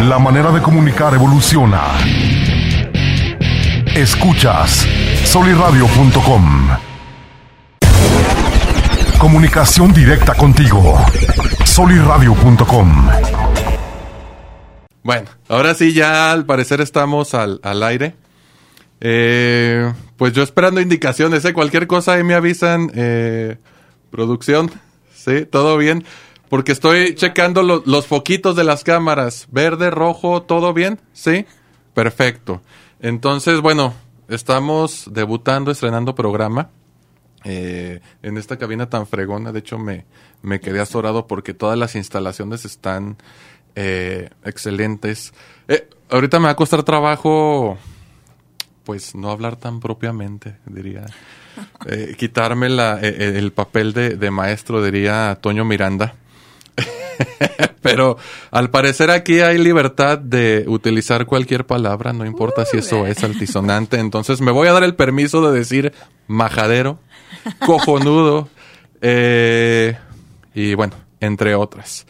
La manera de comunicar evoluciona. Escuchas soliradio.com. Comunicación directa contigo. soliradio.com. Bueno, ahora sí ya al parecer estamos al, al aire. Eh, pues yo esperando indicaciones, ¿eh? Cualquier cosa ahí me avisan. Eh, producción, ¿sí? ¿Todo bien? Porque estoy checando lo- los foquitos de las cámaras. Verde, rojo, ¿todo bien? ¿Sí? Perfecto. Entonces, bueno, estamos debutando, estrenando programa. eh, en esta cabina tan fregona. De hecho, me, me quedé azorado porque todas las instalaciones están eh, excelentes. Eh, ahorita me va a costar trabajo, pues, no hablar tan propiamente, diría. Eh, quitarme la, eh, el papel de, de maestro, diría Toño Miranda. Pero al parecer aquí hay libertad de utilizar cualquier palabra, no importa si eso es altisonante. Entonces me voy a dar el permiso de decir majadero, cojonudo, eh, y bueno, entre otras.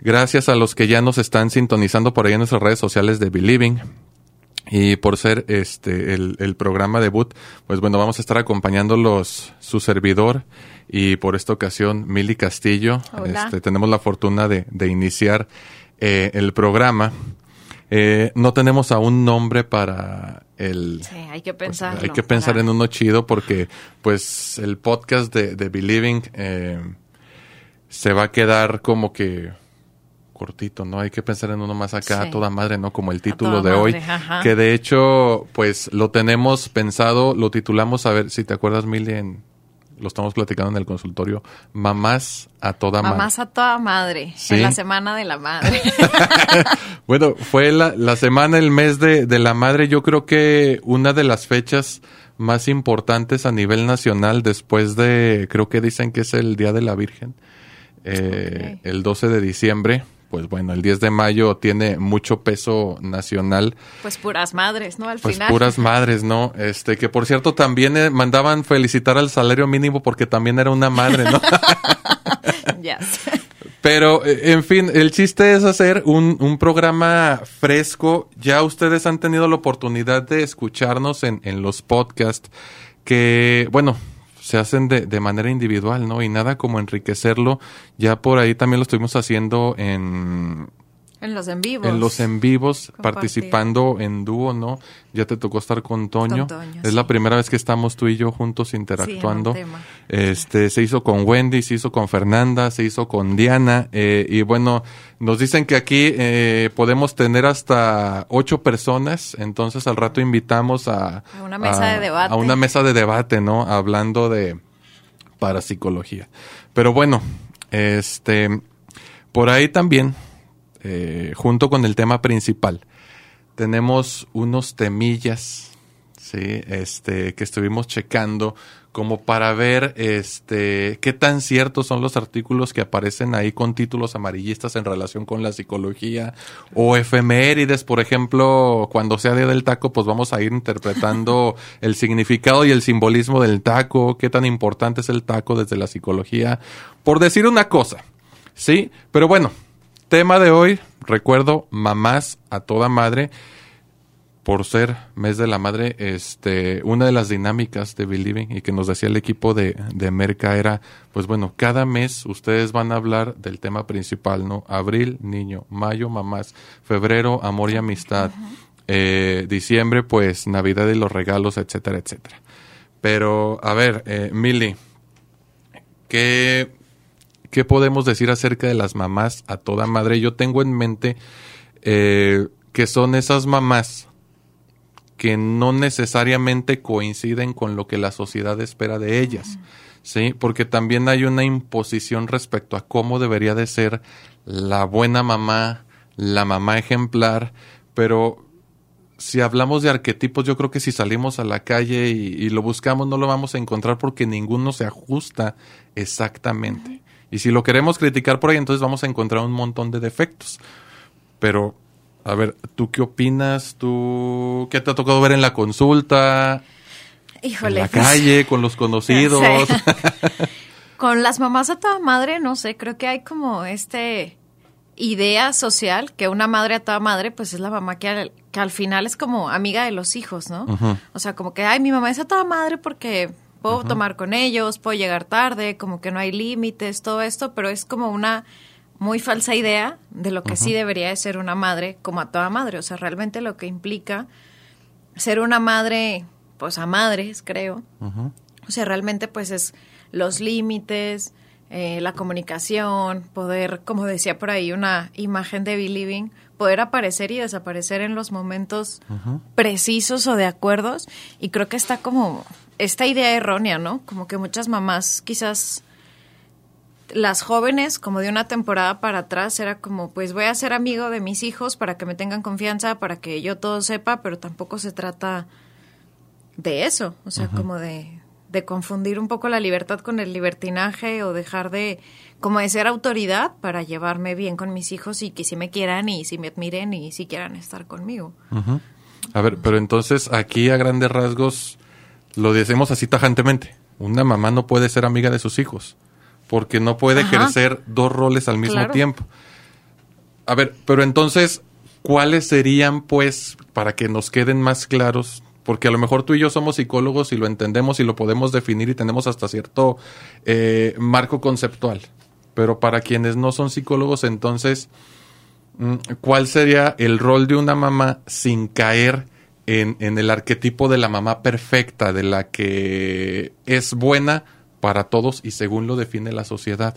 Gracias a los que ya nos están sintonizando por ahí en nuestras redes sociales de Believing. Y por ser este el, el programa debut, pues bueno, vamos a estar acompañándolos su servidor y por esta ocasión Mili Castillo. Hola. Este, tenemos la fortuna de, de iniciar eh, el programa. Eh, no tenemos aún nombre para el, Sí, hay que pues, pensarlo. hay que pensar para- en uno chido porque pues el podcast de, de Believing eh, se va a quedar como que cortito, ¿no? Hay que pensar en uno más acá, Sí. a toda madre, ¿no? Como el título de hoy. ajá. Que de hecho, pues lo tenemos pensado, lo titulamos, a ver si te acuerdas, Mili, en- lo estamos platicando en el consultorio, Mamás a toda madre. Mamás a toda madre. Sí. En la semana de la madre. Bueno, fue la, la semana, el mes de, de la madre. Yo creo que una de las fechas más importantes a nivel nacional después de, creo que dicen que es el Día de la Virgen, eh, el 12 de diciembre. Pues bueno, el 10 de mayo tiene mucho peso nacional. pues puras madres, ¿no? Al Pues final. puras madres, ¿no? Este, que por cierto también eh, mandaban felicitar al salario mínimo porque también era una madre, ¿no? Ya. Pero, eh, en fin, el chiste es hacer un, un programa fresco. Ya ustedes han tenido la oportunidad de escucharnos en, en los podcasts que, bueno, se hacen de, de manera individual, ¿no? Y nada como enriquecerlo. Ya por ahí también lo estuvimos haciendo en, En los en vivos. en los en vivos, participando en dúo, ¿no? Ya te tocó estar con Toño. Con Toño, es sí. la primera vez que estamos tú y yo juntos interactuando. Sí. Este, se hizo con Wendy, se hizo con Fernanda, se hizo con Diana, eh, y bueno, nos dicen que aquí eh, podemos tener hasta ocho personas, entonces al rato invitamos a... A una mesa de debate. A una mesa de debate, ¿no? Hablando de parapsicología. Pero bueno, este, por ahí también, eh, junto con el tema principal, tenemos unos temillas, sí, este, que estuvimos checando como para ver, este, qué tan ciertos son los artículos que aparecen ahí con títulos amarillistas en relación con la psicología o efemérides, por ejemplo, cuando sea día del taco, pues vamos a ir interpretando el significado y el simbolismo del taco, qué tan importante es el taco desde la psicología, por decir una cosa, sí, pero bueno, tema de hoy, recuerdo, mamás a toda madre por ser mes de la madre, este, una de las dinámicas de Believing y que nos decía el equipo de, de Merca era, pues bueno, cada mes ustedes van a hablar del tema principal, ¿no? Abril, niño, mayo, mamás, febrero, amor y amistad, eh, diciembre, pues Navidad y los regalos, etcétera, etcétera. Pero, a ver, eh, Mili, ¿qué, ¿qué podemos decir acerca de las mamás a toda madre? Yo tengo en mente eh, que son esas mamás que no necesariamente coinciden con lo que la sociedad espera de ellas, ¿sí? Porque también hay una imposición respecto a cómo debería de ser la buena mamá, la mamá ejemplar, pero si hablamos de arquetipos, yo creo que si salimos a la calle y, y lo buscamos, no lo vamos a encontrar porque ninguno se ajusta exactamente. Y si lo queremos criticar por ahí, entonces vamos a encontrar un montón de defectos. Pero, a ver, ¿tú qué opinas? ¿Tú qué te ha tocado ver en la consulta? Híjole. en la pues, calle, con los conocidos. Con las mamás a toda madre, no sé, creo que hay como este idea social que una madre a toda madre, pues es la mamá que al, que al final es como amiga de los hijos, ¿no? O sea, como que, ay, mi mamá es a toda madre porque puedo tomar con ellos, puedo llegar tarde, como que no hay límites, todo esto, pero es como una muy falsa idea de lo que sí debería de ser una madre como a toda madre. O sea, realmente lo que implica ser una madre, pues a madres, creo. O sea, realmente pues es los límites, eh, la comunicación, poder, como decía por ahí una imagen de Believing, poder aparecer y desaparecer en los momentos precisos o de acuerdos. Y creo que está como esta idea errónea, ¿no? Como que muchas mamás quizás las jóvenes, como de una temporada para atrás, era como, pues voy a ser amigo de mis hijos para que me tengan confianza, para que yo todo sepa, pero tampoco se trata de eso, o sea, como de, de confundir un poco la libertad con el libertinaje o dejar de, como de ser autoridad para llevarme bien con mis hijos y que si me quieran y si me admiren y si quieran estar conmigo. A ver, pero entonces aquí a grandes rasgos lo decimos así tajantemente. Una mamá no puede ser amiga de sus hijos porque no puede Ajá. ejercer dos roles al mismo Claro. tiempo. A ver, pero entonces, ¿cuáles serían, pues, para que nos queden más claros? Porque a lo mejor tú y yo somos psicólogos y lo entendemos y lo podemos definir y tenemos hasta cierto eh, marco conceptual. Pero para quienes no son psicólogos, entonces, mm, ¿cuál sería el rol de una mamá sin caer en, en el arquetipo de la mamá perfecta, de la que es buena para todos y según lo define la sociedad?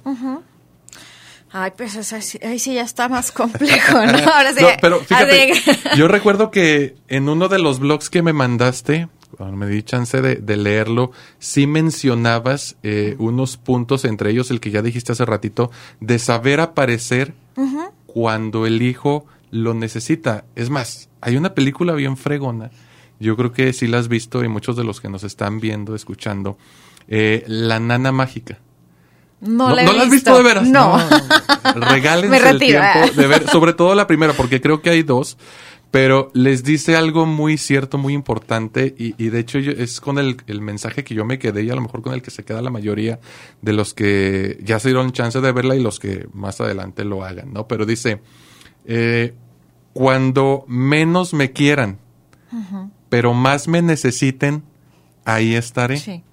Ay, pues eso ahí sí ya está más complejo, ¿no? Ahora sí. No, pero fíjate, yo recuerdo que en uno de los blogs que me mandaste, cuando me di chance de, de leerlo, sí mencionabas eh, unos puntos, entre ellos el que ya dijiste hace ratito, de saber aparecer cuando el hijo lo necesita. Es más, hay una película bien fregona, yo creo que sí la has visto y muchos de los que nos están viendo, escuchando, eh, La Nana Mágica. no, la he has visto de veras. No. Regálense Me el tiempo eh. de ver, sobre todo la primera, porque creo que hay dos, pero les dice algo muy cierto, muy importante, y, y de hecho yo- es con el, el mensaje que yo me quedé y a lo mejor con el que se queda la mayoría de los que ya se dieron chance de verla y los que más adelante lo hagan, ¿no? Pero dice, eh, cuando menos me quieran, pero más me necesiten, ahí estaré. Sí.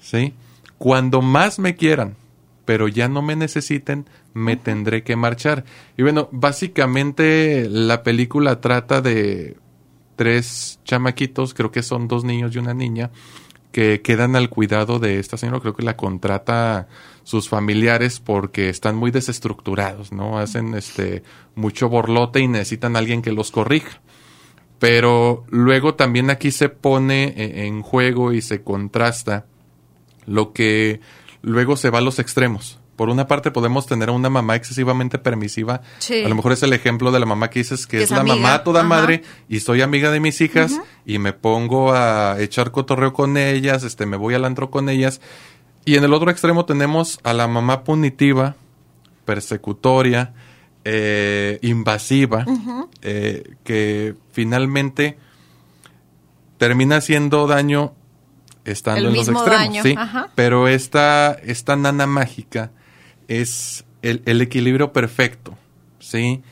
¿sí? Cuando más me quieran, pero ya no me necesiten, me tendré que marchar. Y bueno, básicamente la película trata de tres chamaquitos, creo que son dos niños y una niña, que quedan al cuidado de esta señora, creo que la contrata sus familiares porque están muy desestructurados, ¿no? Hacen este mucho borlote y necesitan a alguien que los corrija. Pero luego también aquí se pone e- en juego y se contrasta lo que luego se va a los extremos. Por una parte podemos tener a una mamá excesivamente permisiva. Sí. A lo mejor es el ejemplo de la mamá que dices que, Que es, la amiga. mamá toda Ajá. madre y soy amiga de mis hijas y me pongo a echar cotorreo con ellas, este me voy al antro con ellas. Y en el otro extremo tenemos a la mamá punitiva, persecutoria, eh, invasiva, eh, que finalmente termina haciendo daño estando El en los extremos, daño, ¿sí? ajá. Pero esta, esta nana mágica es el, el equilibrio perfecto, ¿sí?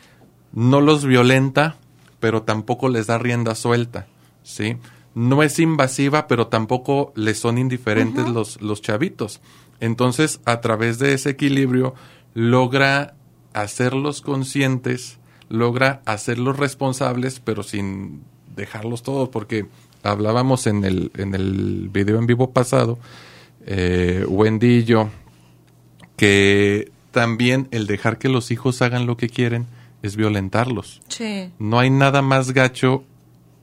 No los violenta, pero tampoco les da rienda suelta, ¿sí? No es invasiva, pero tampoco les son indiferentes los, los chavitos. Entonces, a través de ese equilibrio, logra hacerlos conscientes, logra hacerlos responsables, pero sin dejarlos todos, porque hablábamos en el, en el video en vivo pasado, eh, Wendy y yo, que también el dejar que los hijos hagan lo que quieren es violentarlos. Sí. No hay nada más gacho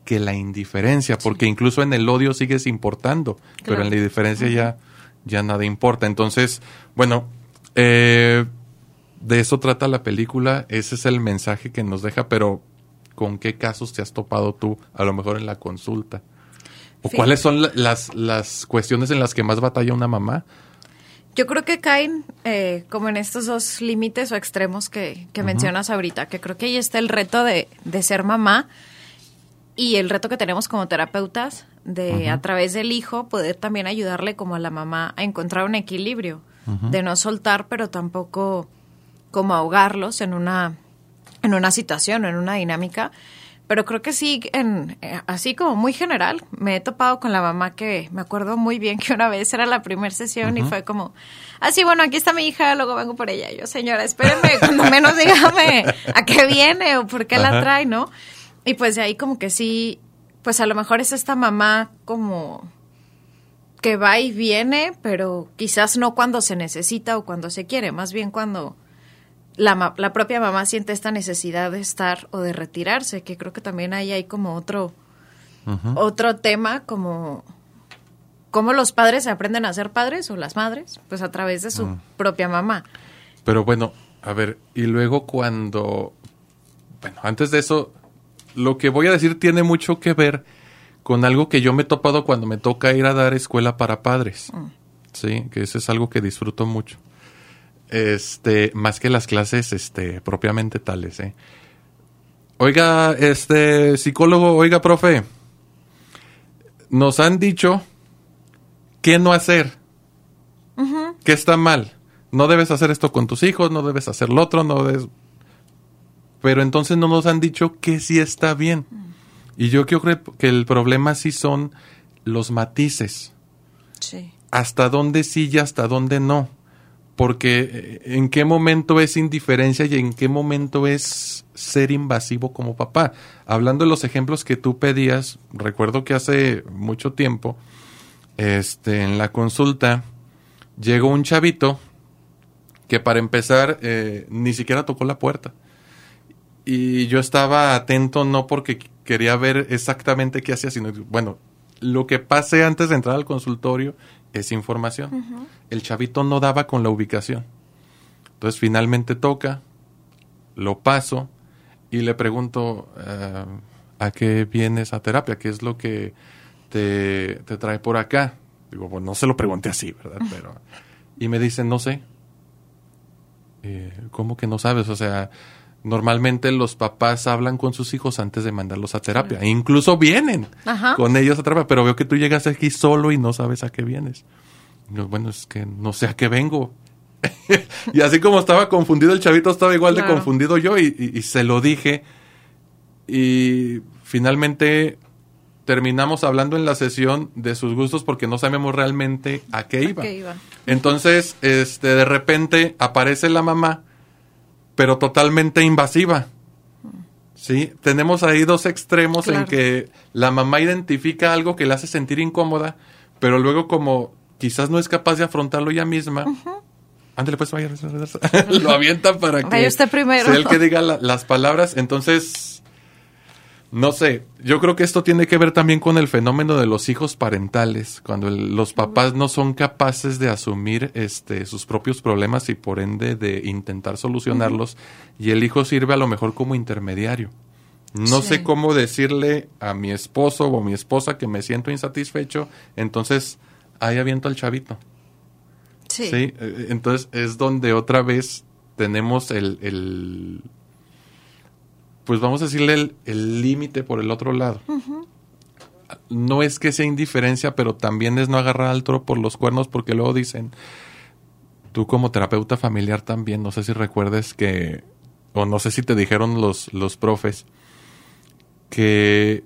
que la indiferencia, porque incluso en el odio sigues importando, pero en la indiferencia ya, ya nada importa. Entonces, bueno, eh, de eso trata la película, ese es el mensaje que nos deja, pero ¿con qué casos te has topado tú, a lo mejor en la consulta? ¿O Sí. cuáles son la- las, las cuestiones en las que más batalla una mamá? Yo creo que caen eh, como en estos dos límites o extremos que, que mencionas ahorita, que creo que ahí está el reto de, de ser mamá y el reto que tenemos como terapeutas de a través del hijo poder también ayudarle como a la mamá a encontrar un equilibrio, de no soltar pero tampoco como ahogarlos en una, en una situación o en una dinámica. Pero creo que sí, en, eh, así como muy general, me he topado con la mamá que me acuerdo muy bien que una vez era la primera sesión y fue como, ah, sí, bueno, aquí está mi hija, luego vengo por ella. yo, señora, espéreme, cuando menos dígame a qué viene o por qué la trae, ¿no? Y pues de ahí como que sí, pues a lo mejor es esta mamá como que va y viene, pero quizás no cuando se necesita o cuando se quiere, más bien cuando la, la, propia mamá siente esta necesidad de estar o de retirarse, que creo que también ahí hay como otro, otro tema, como cómo los padres aprenden a ser padres o las madres, pues a través de su propia mamá. Pero bueno, a ver, y luego cuando, bueno, antes de eso, lo que voy a decir tiene mucho que ver con algo que yo me he topado cuando me toca ir a dar escuela para padres. Mm. Sí, que eso es algo que disfruto mucho este, más que las clases, este, propiamente tales, ¿eh? Oiga, este, psicólogo, oiga, profe, nos han dicho qué no hacer, qué está mal. No debes hacer esto con tus hijos, no debes hacer lo otro, no debes... Pero entonces no nos han dicho que sí está bien. Y yo creo que el problema sí son los matices. Sí. Hasta dónde sí y hasta dónde no porque eh, en qué momento es indiferencia y en qué momento es ser invasivo como papá. Hablando de los ejemplos que tú pedías, recuerdo que hace mucho tiempo, este, en la consulta, llegó un chavito que para empezar eh, ni siquiera tocó la puerta. Y yo estaba atento no porque quería ver exactamente qué hacía, sino, bueno, lo que pase antes de entrar al consultorio es información. El chavito no daba con la ubicación. Entonces finalmente toca, lo paso y le pregunto, eh, ¿a qué vienes a terapia? ¿Qué es lo que te, trae por acá? Digo, bueno, no se lo pregunté así, ¿verdad? Pero, y me dice, no sé. Eh, ¿Cómo que no sabes? O sea, normalmente los papás hablan con sus hijos antes de mandarlos a terapia. E incluso vienen con ellos a terapia, pero veo que tú llegas aquí solo y no sabes a qué vienes. bueno, es que no sé a qué vengo. y así como estaba confundido el chavito, estaba igual de confundido yo y, se lo dije. Y finalmente terminamos hablando en la sesión de sus gustos porque no sabemos realmente a qué iba. qué iba. Entonces, este, de repente aparece la mamá pero totalmente invasiva. ¿Sí? Tenemos ahí dos extremos en que la mamá identifica algo que le hace sentir incómoda, pero luego como quizás no es capaz de afrontarlo ella misma, ándale pues vaya, lo avienta para que usted primero. sea el que diga las palabras. Entonces, no sé, yo creo que esto tiene que ver también con el fenómeno de los hijos parentales, cuando los papás no son capaces de asumir este, sus propios problemas y por ende de intentar solucionarlos y el hijo sirve a lo mejor como intermediario. No sé cómo decirle a mi esposo o mi esposa que me siento insatisfecho, entonces ahí aviento al chavito. Sí. ¿Sí? E, entonces es donde otra vez tenemos el pues vamos a decirle el límite por el otro lado. No es que sea indiferencia, pero también es no agarrar al toro por los cuernos porque luego dicen, tú como terapeuta familiar también, no sé si recuerdes que, o no sé si te dijeron los, los profes, que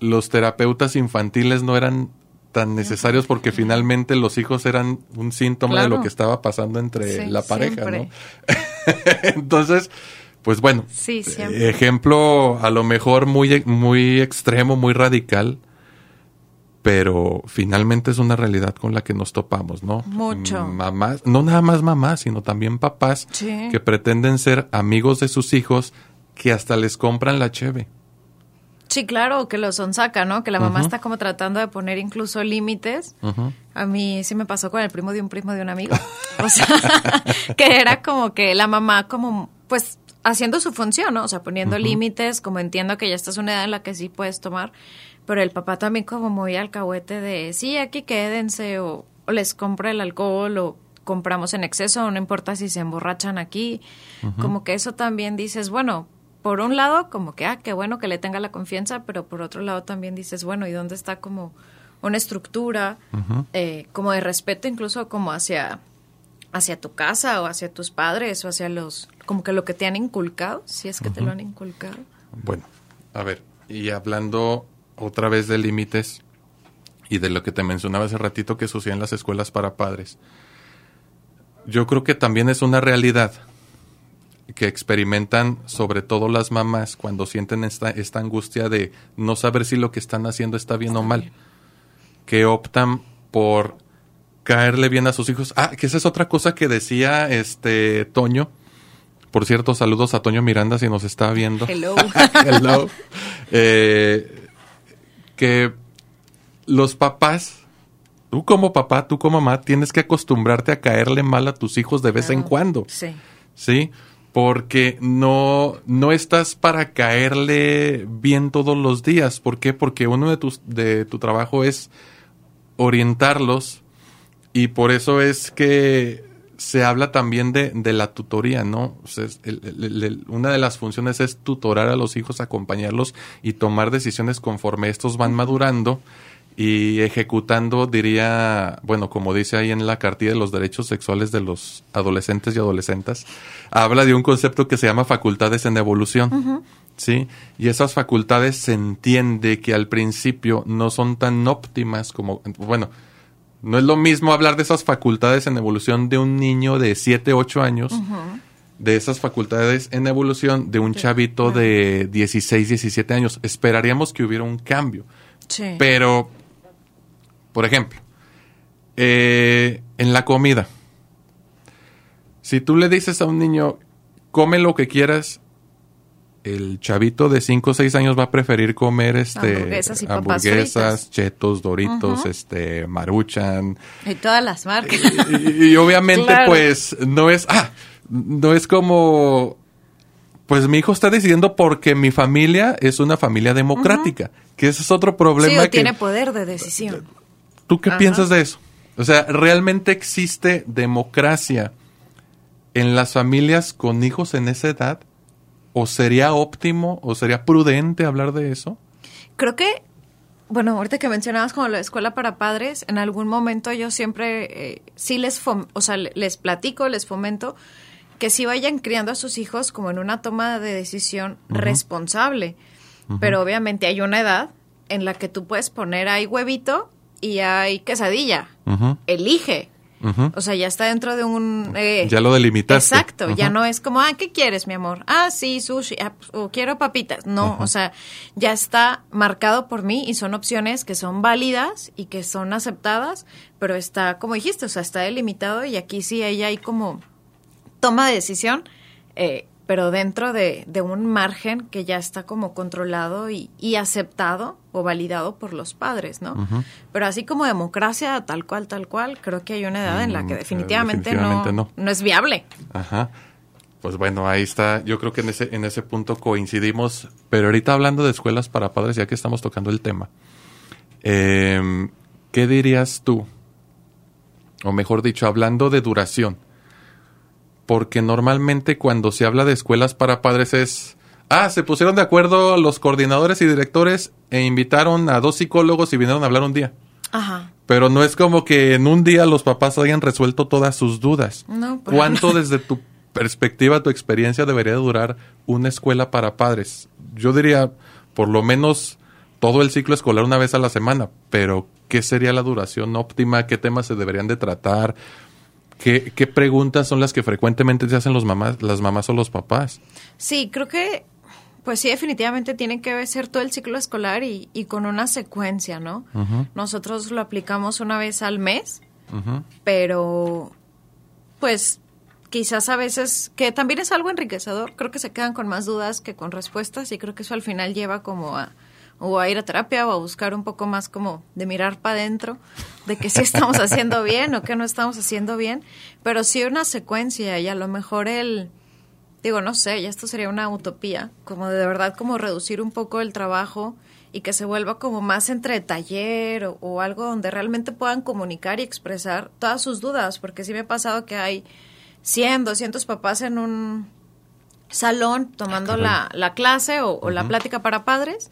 los terapeutas infantiles no eran tan necesarios porque finalmente los hijos eran un síntoma de lo que estaba pasando entre la pareja, ¿no? Entonces, pues bueno, ejemplo a lo mejor muy, muy extremo, muy radical, pero finalmente es una realidad con la que nos topamos, ¿no? Mucho. Mamás, no nada más mamás, sino también papás que pretenden ser amigos de sus hijos que hasta les compran la cheve. Sí, claro, que lo son saca, ¿no? Que la mamá está como tratando de poner incluso límites. A mí sí me pasó con el primo de un primo de un amigo. o sea, que era como que la mamá como, pues haciendo su función, ¿no? O sea, poniendo límites, como entiendo que ya estás una edad en la que sí puedes tomar, pero el papá también como muy alcahuete de, sí, aquí quédense, o, les compra el alcohol, o compramos en exceso, no importa si se emborrachan aquí, como que eso también dices, bueno, por un lado, como que, ah, qué bueno que le tenga la confianza, pero por otro lado también dices, bueno, ¿y dónde está como una estructura, eh, como de respeto incluso como hacia hacia tu casa o hacia tus padres o hacia los, como que lo que te han inculcado, si es que te lo han inculcado. Bueno, a ver, y hablando otra vez de límites y de lo que te mencionaba hace ratito que sucede en las escuelas para padres, yo creo que también es una realidad que experimentan sobre todo las mamás cuando sienten esta, esta angustia de no saber si lo que están haciendo está bien o mal, que optan por caerle bien a sus hijos. Ah, que esa es otra cosa que decía este Toño. Por cierto, saludos a Toño Miranda si nos está viendo. Hello. Hello. Eh, que los papás, tú como papá, tú como mamá, tienes que acostumbrarte a caerle mal a tus hijos de vez en cuando. Sí. ¿Sí? Porque no, no estás para caerle bien todos los días. ¿Por qué? Porque uno de tus, de tu trabajo es orientarlos y por eso es que se habla también de, de la tutoría, ¿no? O sea, el- el- el- una de las funciones es tutorar a los hijos, acompañarlos y tomar decisiones conforme estos van madurando y ejecutando, diría, bueno, como dice ahí en la cartilla de los derechos sexuales de los adolescentes y adolescentes, habla de un concepto que se llama facultades en evolución. ¿Sí? Y esas facultades se entiende que al principio no son tan óptimas como, bueno, no es lo mismo hablar de esas facultades en evolución de un niño de 7, 8 años, de esas facultades en evolución de un chavito de 16, 17 años. Esperaríamos que hubiera un cambio. Sí. Pero, por ejemplo, eh, en la comida, si tú le dices a un niño, come lo que quieras, el chavito de 5 o 6 años va a preferir comer este Hamburguesas y chetos, doritos, este maruchan. Y todas las marcas. Y, y obviamente Claro. pues no es ah, no es como pues mi hijo está decidiendo porque mi familia es una familia democrática, que ese es otro problema Sí, o que tiene poder de decisión. ¿Tú qué piensas de eso? O sea, ¿realmente existe democracia en las familias con hijos en esa edad? ¿O sería óptimo o sería prudente hablar de eso? Creo que, bueno, ahorita que mencionabas como la escuela para padres, en algún momento yo siempre eh, sí les, fom- o sea, le- les platico, les fomento que sí vayan criando a sus hijos como en una toma de decisión responsable. Pero obviamente hay una edad en la que tú puedes poner hay huevito y hay quesadilla. Elige. O sea, ya está dentro de un... eh, Ya lo delimitaste. Exacto, ya no es como, ah, ¿qué quieres, mi amor? Ah, sí, sushi, ah, pues, o quiero papitas. No, o sea, ya está marcado por mí y son opciones que son válidas y que son aceptadas, pero está, como dijiste, o sea, está delimitado y aquí sí ahí hay como toma de decisión, eh, pero dentro de, de un margen que ya está como controlado y, y aceptado o validado por los padres, ¿no? Pero así como democracia, tal cual, tal cual, creo que hay una edad en la Mm, que eh, definitivamente, definitivamente no, no. no es viable. Ajá. Pues bueno, ahí está. Yo creo que en ese, en ese punto coincidimos. Pero ahorita hablando de escuelas para padres, ya que estamos tocando el tema, em, ¿qué dirías tú? O mejor dicho, hablando de duración. Porque normalmente cuando se habla de escuelas para padres es, ah, se pusieron de acuerdo los coordinadores y directores e invitaron a dos psicólogos y vinieron a hablar un día. Ajá. Pero no es como que en un día los papás hayan resuelto todas sus dudas. No, pero- ¿Cuánto desde tu perspectiva, tu experiencia debería durar una escuela para padres? Yo diría por lo menos todo el ciclo escolar una vez a la semana, pero ¿qué sería la duración óptima? ¿Qué temas se deberían de tratar? ¿Qué, qué preguntas son las que frecuentemente se hacen los mamás, las mamás o los papás? Sí, creo que, pues sí, definitivamente tiene que ser todo el ciclo escolar y, y con una secuencia, ¿no? Nosotros lo aplicamos una vez al mes, Ujú. pero pues quizás a veces, que también es algo enriquecedor, creo que se quedan con más dudas que con respuestas y creo que eso al final lleva como a o a ir a terapia o a buscar un poco más como de mirar para adentro, de que sí estamos haciendo bien o que no estamos haciendo bien, pero sí una secuencia y a lo mejor el, digo, no sé, ya esto sería una utopía, como de verdad como reducir un poco el trabajo y que se vuelva como más entre taller o, o algo donde realmente puedan comunicar y expresar todas sus dudas, porque sí me ha pasado que hay 100, 200 papás en un salón tomando caray. la, la clase o, o la plática para padres,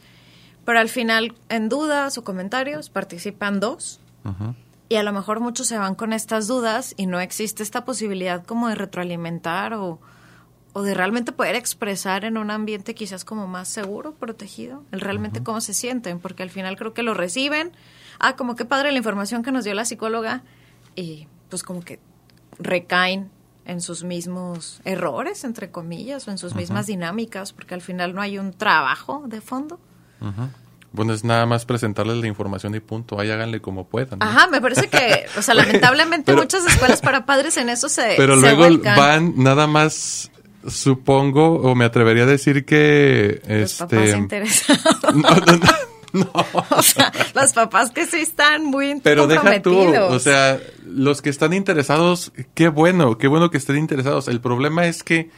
pero al final en dudas o comentarios participan dos. Y a lo mejor muchos se van con estas dudas y no existe esta posibilidad como de retroalimentar o, o de realmente poder expresar en un ambiente quizás como más seguro, protegido, el realmente cómo se sienten, porque al final creo que lo reciben. Ah, como qué padre la información que nos dio la psicóloga y pues como que recaen en sus mismos errores, entre comillas, o en sus mismas dinámicas, porque al final no hay un trabajo de fondo. Bueno, es nada más presentarles la información y punto. Ahí háganle como puedan. Ajá, me parece que, o sea, lamentablemente muchas escuelas para padres en eso se. Pero se luego van nada más, supongo, o me atrevería a decir que. Los este, papás interesados. no, no, no, no. O sea, los papás que sí están muy Pero deja tú, o sea, los que están interesados, qué bueno, qué bueno que estén interesados. El problema es que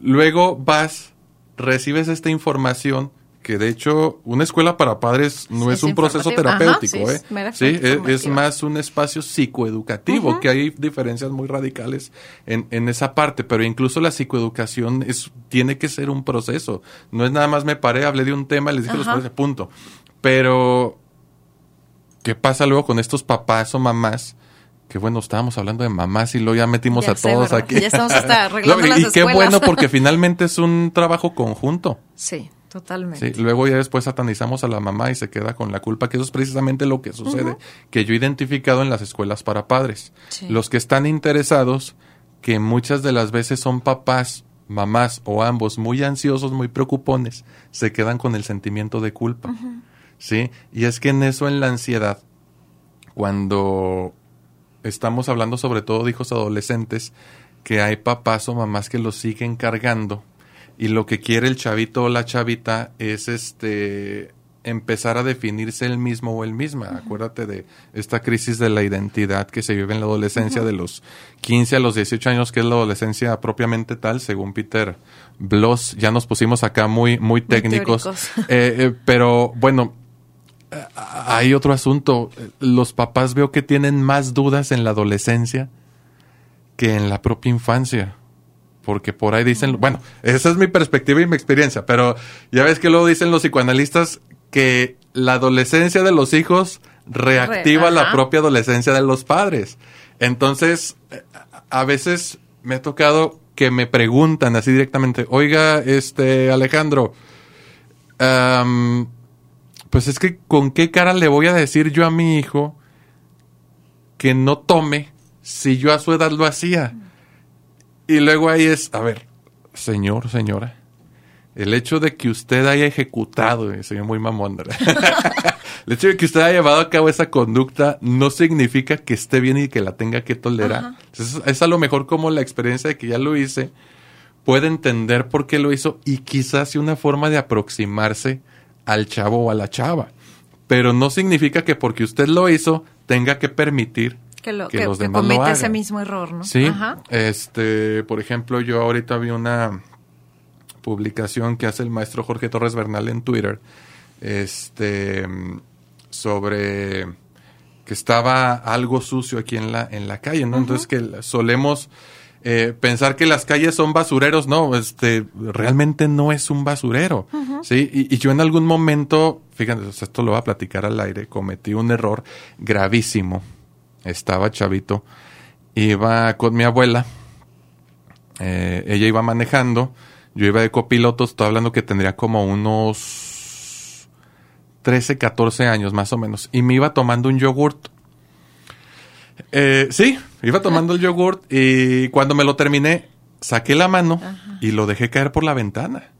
luego vas, recibes esta información, que de hecho una escuela para padres no es es un proceso. Ajá, terapéutico, sí, ¿eh? es Sí, es, es informativa. más un espacio psicoeducativo, que hay diferencias muy radicales en, en esa parte, pero incluso la psicoeducación es, tiene que ser un proceso. No es nada más me paré, hablé de un tema, les dije los Ajá. padres, punto. Pero ¿Qué pasa luego con estos papás o mamás? Que bueno, estábamos hablando de mamás y luego ya metimos Ya a sé, todos ¿verdad? aquí. Ya estamos hasta arreglando y, las y qué bueno porque finalmente es un trabajo conjunto. Sí, totalmente. Sí, luego ya después satanizamos a la mamá y se queda con la culpa, que eso es precisamente lo que sucede, que yo he identificado en las escuelas para padres. Sí. Los que están interesados, que muchas de las veces son papás, mamás o ambos muy ansiosos, muy preocupones, se quedan con el sentimiento de culpa. ¿Sí? Y es que en eso, en la ansiedad, cuando estamos hablando sobre todo de hijos adolescentes, que hay papás o mamás que los siguen cargando y lo que quiere el chavito o la chavita es este empezar a definirse el mismo o el misma. Acuérdate de esta crisis de la identidad que se vive en la adolescencia de los 15 a los 18 años, que es la adolescencia propiamente tal, según Peter Bloss. Ya nos pusimos acá muy, muy técnicos. Eh, eh, pero bueno, hay otro asunto. Los papás veo que tienen más dudas en la adolescencia que en la propia infancia. Porque por ahí dicen, bueno, esa es mi perspectiva y mi experiencia, pero ya ves que luego dicen los psicoanalistas que la adolescencia de los hijos reactiva Re- la propia adolescencia de los padres. Entonces, a veces me ha tocado que me preguntan así directamente, oiga, este Alejandro, pues es que con qué cara le voy a decir yo a mi hijo que no tome si yo a su edad lo hacía. Y luego ahí es, a ver, señor, señora, el hecho de que usted haya ejecutado, eh, señor muy mamón, el hecho de que usted haya llevado a cabo esa conducta no significa que esté bien y que la tenga que tolerar. Ajá. Entonces, es a lo mejor como la experiencia de que ya lo hice, puede entender por qué lo hizo y quizás sea una forma de aproximarse al chavo o a la chava. Pero no significa que porque usted lo hizo tenga que permitir que, lo, que que, los que demás ese mismo error, ¿no? Sí, Ajá. este, por ejemplo, yo ahorita vi una publicación que hace el maestro Jorge Torres Bernal en Twitter, este, sobre que estaba algo sucio aquí en la en la calle, ¿no? Entonces que solemos eh, pensar que las calles son basureros, no, este, realmente no es un basurero, ¿sí? Y, y yo en algún momento, fíjense, esto lo voy a platicar al aire, cometí un error gravísimo. Estaba chavito, iba con mi abuela, eh, ella iba manejando, yo iba de copiloto, estoy hablando que tendría como unos 13, 14 años más o menos, y me iba tomando un yogurt. Eh, sí, iba tomando el yogurt y cuando me lo terminé, saqué la mano y lo dejé caer por la ventana.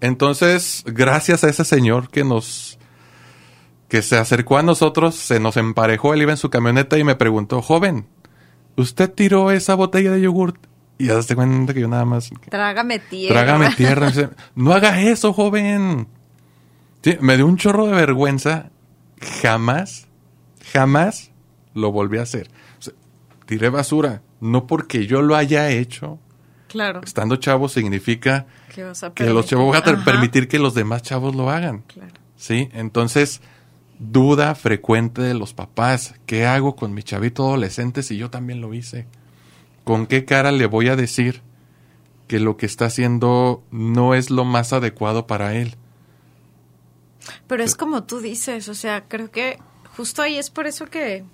Entonces, gracias a ese señor que nos que se acercó a nosotros, se nos emparejó, él iba en su camioneta y me preguntó, joven, ¿usted tiró esa botella de yogurt? Y ya se cuenta que yo nada más, Trágame tierra. trágame tierra. No haga eso, joven. Sí, me dio un chorro de vergüenza. Jamás, jamás lo volví a hacer. O sea, tiré basura. No porque yo lo haya hecho. Claro. Estando chavo significa Que, los chavos van a Ajá. permitir que los demás chavos lo hagan. Claro. ¿Sí? Entonces, duda frecuente de los papás. ¿Qué hago con mi chavito adolescente si yo también lo hice? ¿Con qué cara le voy a decir que lo que está haciendo no es lo más adecuado para él? Pero es como tú dices, o sea, creo que justo ahí es por eso que,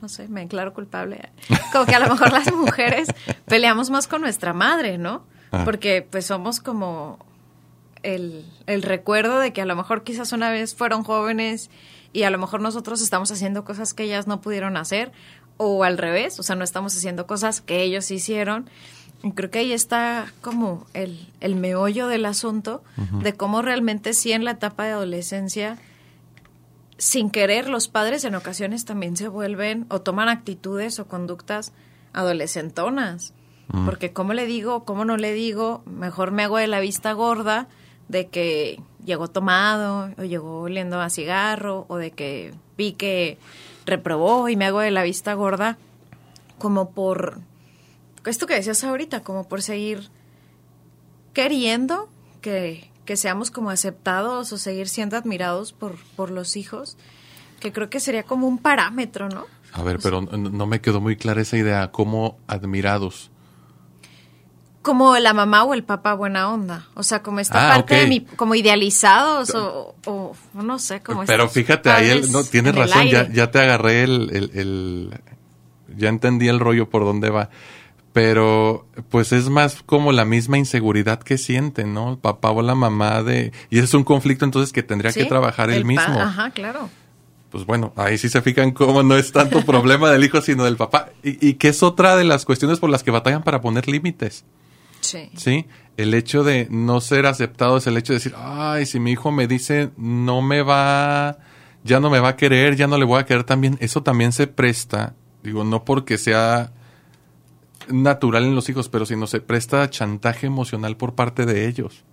no sé, me declaro culpable. Como que a lo mejor las mujeres peleamos más con nuestra madre, ¿no? Ah. Porque pues somos como el, el recuerdo de que a lo mejor quizás una vez fueron jóvenes y a lo mejor nosotros estamos haciendo cosas que ellas no pudieron hacer o al revés, o sea, no estamos haciendo cosas que ellos hicieron. Y creo que ahí está como el, el meollo del asunto de cómo realmente sí en la etapa de adolescencia, sin querer, los padres en ocasiones también se vuelven o toman actitudes o conductas adolescentonas. Porque cómo le digo, cómo no le digo, mejor me hago de la vista gorda de que llegó tomado o llegó oliendo a cigarro o de que vi que reprobó y me hago de la vista gorda como por esto que decías ahorita, como por seguir queriendo que, que seamos como aceptados o seguir siendo admirados por, por los hijos, que creo que sería como un parámetro, ¿no? A ver, pero no- no me quedó muy clara esa idea. ¿Cómo admirados? Como la mamá o el papá buena onda, o sea, como esta Ah, parte de mi, como idealizados o, o no sé, como Pero fíjate, ahí él, padres no, tienes en el razón, ya, ya te agarré el, el- el- Ya entendí el rollo por dónde va. Pero, pues es más como la misma inseguridad que sienten, ¿no? El papá o la mamá de... Y ese es un conflicto entonces que tendría que trabajar él el mismo. Ajá, claro. Pues bueno, ahí sí se fijan cómo no es tanto problema del hijo, sino del papá. Y, y que es otra de las cuestiones por las que batallan para poner límites. Sí. El hecho de no ser aceptado es el hecho de decir, ay, si mi hijo me dice no me va, ya no me va a querer, ya no le voy a querer también, eso también se presta, digo, no porque sea natural en los hijos, pero sino se presta chantaje emocional por parte de ellos.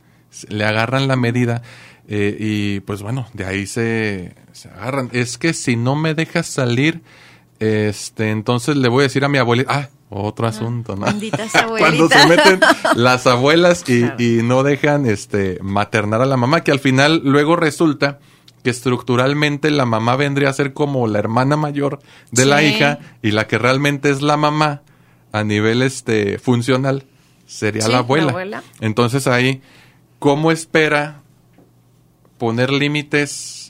Le agarran la medida eh, y pues bueno, de ahí se, se agarran. Es que si no me dejas salir, este, entonces le voy a decir a mi abuelita, ah, otro asunto, ¿no? Cuando se meten las abuelas y, Claro. y no dejan este maternar a la mamá, que al final luego resulta que estructuralmente la mamá vendría a ser como la hermana mayor de la hija y la que realmente es la mamá a nivel este funcional sería Sí, la la abuela. abuela. Entonces ahí, ¿cómo espera poner límites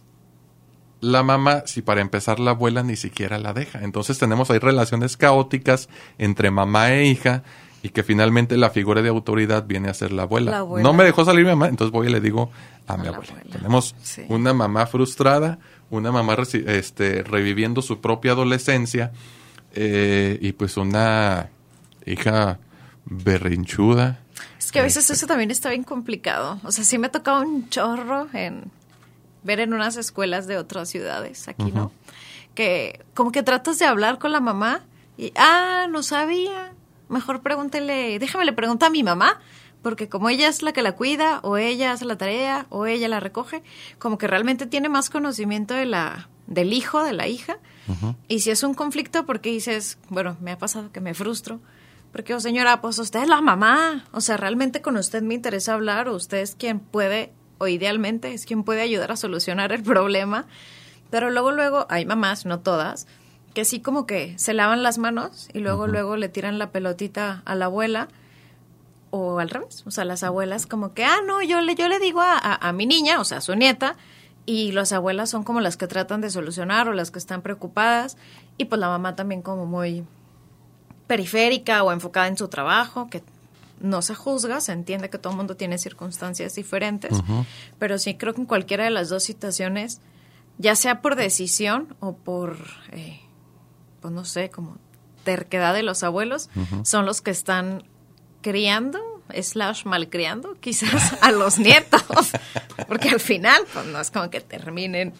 la mamá si para empezar la abuela ni siquiera la deja? Entonces tenemos ahí relaciones caóticas entre mamá e hija y que finalmente la figura de autoridad viene a ser la abuela. La abuela. No me dejó salir mi mamá, entonces voy y le digo a, mi la abuela. abuela. Tenemos Sí. una mamá frustrada, una mamá este, reviviendo su propia adolescencia eh, y pues una hija berrinchuda. Es que a veces eso también está bien complicado. O sea, sí me ha tocado un chorro en ver en unas escuelas de otras ciudades, aquí no, que como que tratas de hablar con la mamá y, ah, no sabía, mejor pregúntele, déjame le preguntar a mi mamá, porque como ella es la que la cuida, o ella hace la tarea, o ella la recoge, como que realmente tiene más conocimiento de la, del hijo, de la hija. Y si es un conflicto, porque dices, bueno, me ha pasado que me frustro, porque, oh, señora, pues usted es la mamá, o sea, realmente con usted me interesa hablar, o usted es quien puede, o idealmente es quien puede ayudar a solucionar el problema, pero luego, luego, hay mamás, no todas, que sí como que se lavan las manos y luego, luego le tiran la pelotita a la abuela, o al revés, o sea, las abuelas como que, ah, no, yo le, yo le digo a, a- a mi niña, o sea, a su nieta, y las abuelas son como las que tratan de solucionar o las que están preocupadas, y pues la mamá también como muy periférica o enfocada en su trabajo, que no se juzga, se entiende que todo el mundo tiene circunstancias diferentes, pero sí creo que en cualquiera de las dos situaciones, ya sea por decisión o por, eh, pues no sé, como terquedad de los abuelos, son los que están criando, slash malcriando, quizás a los nietos, porque al final, pues no es como que terminen.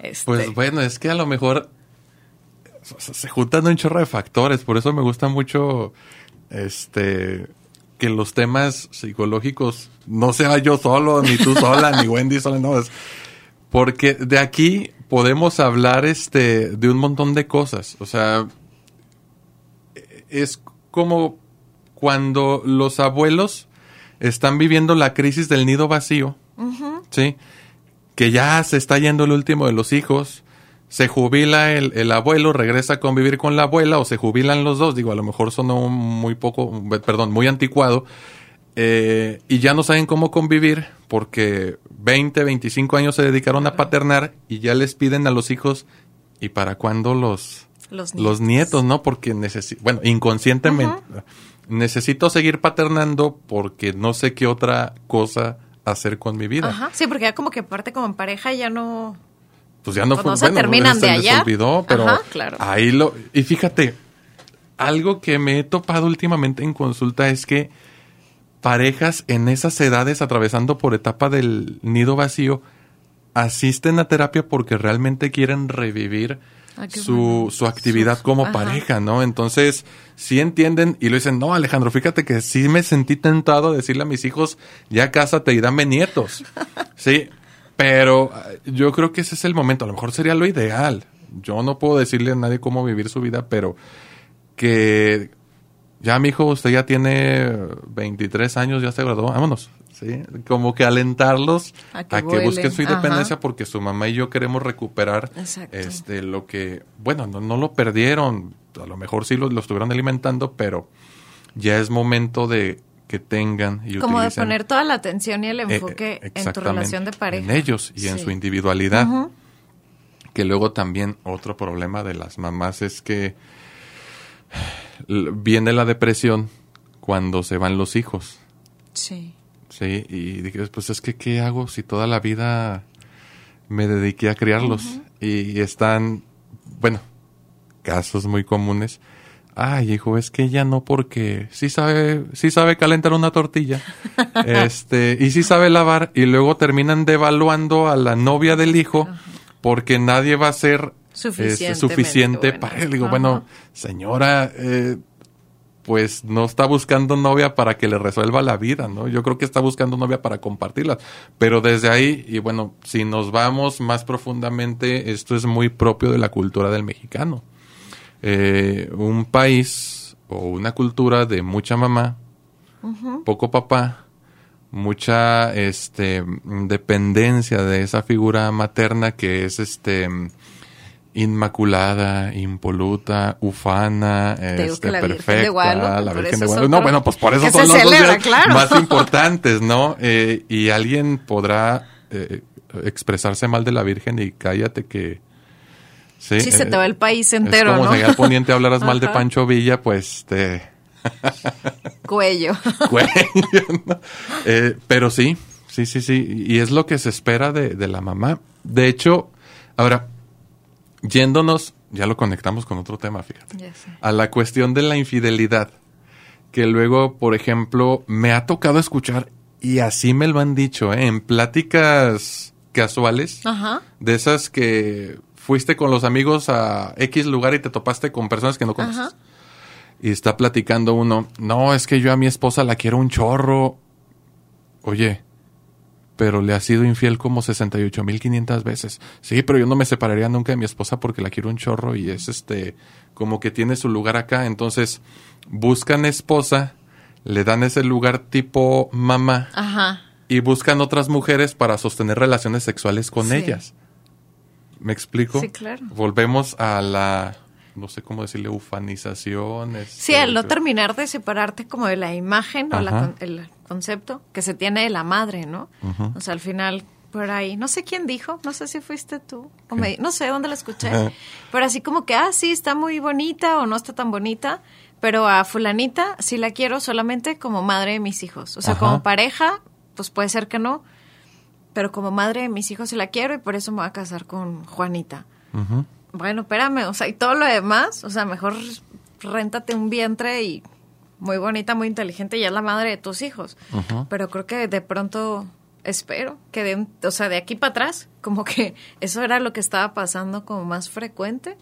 Este, Pues bueno, es que a lo mejor se se juntan un chorro de factores, por eso me gusta mucho este que los temas psicológicos no sea yo solo, ni tú sola, ni Wendy sola, no, es porque de aquí podemos hablar este de un montón de cosas, o sea, es como cuando los abuelos están viviendo la crisis del nido vacío, ¿sí? Que ya se está yendo el último de los hijos, se jubila el, el abuelo, regresa a convivir con la abuela o se jubilan los dos, digo, a lo mejor sonó muy poco, perdón, muy anticuado, eh, y ya no saben cómo convivir porque 20, 25 años se dedicaron a paternar y ya les piden a los hijos, ¿y para cuándo los, Los los nietos, ¿no? Porque necesito, bueno, inconscientemente, necesito seguir paternando porque no sé qué otra cosa hacer con mi vida. Ajá, sí, porque ya como que aparte como en pareja ya no... Pues ya no Pues fue no se bueno, terminan se de hallar. olvidó, pero Ajá, claro. ahí lo y fíjate, algo que me he topado últimamente en consulta es que parejas en esas edades atravesando por etapa del nido vacío asisten a terapia porque realmente quieren revivir Ah, su, bueno. su actividad Su- como ajá. pareja, ¿no? Entonces, sí entienden y lo dicen, no, Alejandro, fíjate que sí me sentí tentado a decirle a mis hijos, ya cásate y dame nietos. Sí, pero eh, yo creo que ese es el momento. A lo mejor sería lo ideal. Yo no puedo decirle a nadie cómo vivir su vida, pero que ya, mi hijo, usted ya tiene 23 años, ya se graduó, vámonos. Sí, como que alentarlos A a que que, busquen su independencia Ajá. porque su mamá y yo queremos recuperar Exacto. este lo que, bueno, no, no lo perdieron, a lo mejor sí lo, lo estuvieron alimentando, pero ya es momento de que tengan y Como de poner toda la atención y el eh, enfoque en tu relación de pareja. En ellos y en su individualidad. Que luego también otro problema de las mamás es que viene la depresión cuando se van los hijos. Sí. Sí, y dije, pues es que, ¿qué hago si toda la vida me dediqué a criarlos? y, están, bueno, casos muy comunes. Ay, hijo, es que ella no porque sí sabe, sí sabe calentar una tortilla, este, y sí sabe lavar, y luego terminan devaluando a la novia del hijo porque nadie va a ser este, suficiente para él. Digo, Ajá. bueno, señora, eh, pues no está buscando novia para que le resuelva la vida, ¿no? Yo creo que está buscando novia para compartirla. Pero desde ahí, y bueno, si nos vamos más profundamente, esto es muy propio de la cultura del mexicano. Eh, un país o una cultura de mucha mamá, poco papá, mucha este dependencia de esa figura materna que es este inmaculada, impoluta, ufana, este, la Virgen de perfecta, Guadalupe, la Virgen de Guadalupe. No, bueno, pues por eso son los celebra, claro. más importantes, ¿no? Eh, y alguien podrá eh, expresarse mal de la Virgen y cállate que... Sí, Sí, se eh, te va el país entero, es como ¿no? si al poniente hablaras mal de. Pancho Villa, pues te... Cuello. cuello, ¿no? Eh, pero sí, sí, sí, sí. Y es lo que se espera de, de la mamá. De hecho, ahora, yéndonos, ya lo conectamos con otro tema, fíjate. A la cuestión de la infidelidad. Que luego, por ejemplo, me ha tocado escuchar, y así me lo han dicho, ¿eh? en pláticas casuales, Ajá. de esas que fuiste con los amigos a X lugar y te topaste con personas que no conoces. Ajá. Y está platicando uno, no, es que yo a mi esposa la quiero un chorro. Oye, pero le ha sido infiel como 68.500 veces. Sí, pero yo no me separaría nunca de mi esposa porque la quiero un chorro y es este, como que tiene su lugar acá. Entonces, buscan esposa, le dan ese lugar tipo mamá Ajá. y buscan otras mujeres para sostener relaciones sexuales con Sí. ellas. ¿Me explico? Sí, claro. Volvemos a la, no sé cómo decirle, ufanización. Sí, este, al no terminar de separarte como de la imagen o la el concepto que se tiene de la madre, ¿no? O sea, al final, por ahí, no sé quién dijo, no sé si fuiste tú, o me- no sé dónde la escuché, pero así como que, ah, sí, está muy bonita o no está tan bonita, pero a fulanita sí la quiero solamente como madre de mis hijos. O sea, Ajá. como pareja, pues puede ser que no, pero como madre de mis hijos sí la quiero y por eso me voy a casar con Juanita. Bueno, espérame, o sea, y todo lo demás, o sea, mejor réntate un vientre y muy bonita, muy inteligente, y ya es la madre de tus hijos. Pero creo que de pronto espero que de, o sea, de aquí para atrás, como que eso era lo que estaba pasando como más frecuente.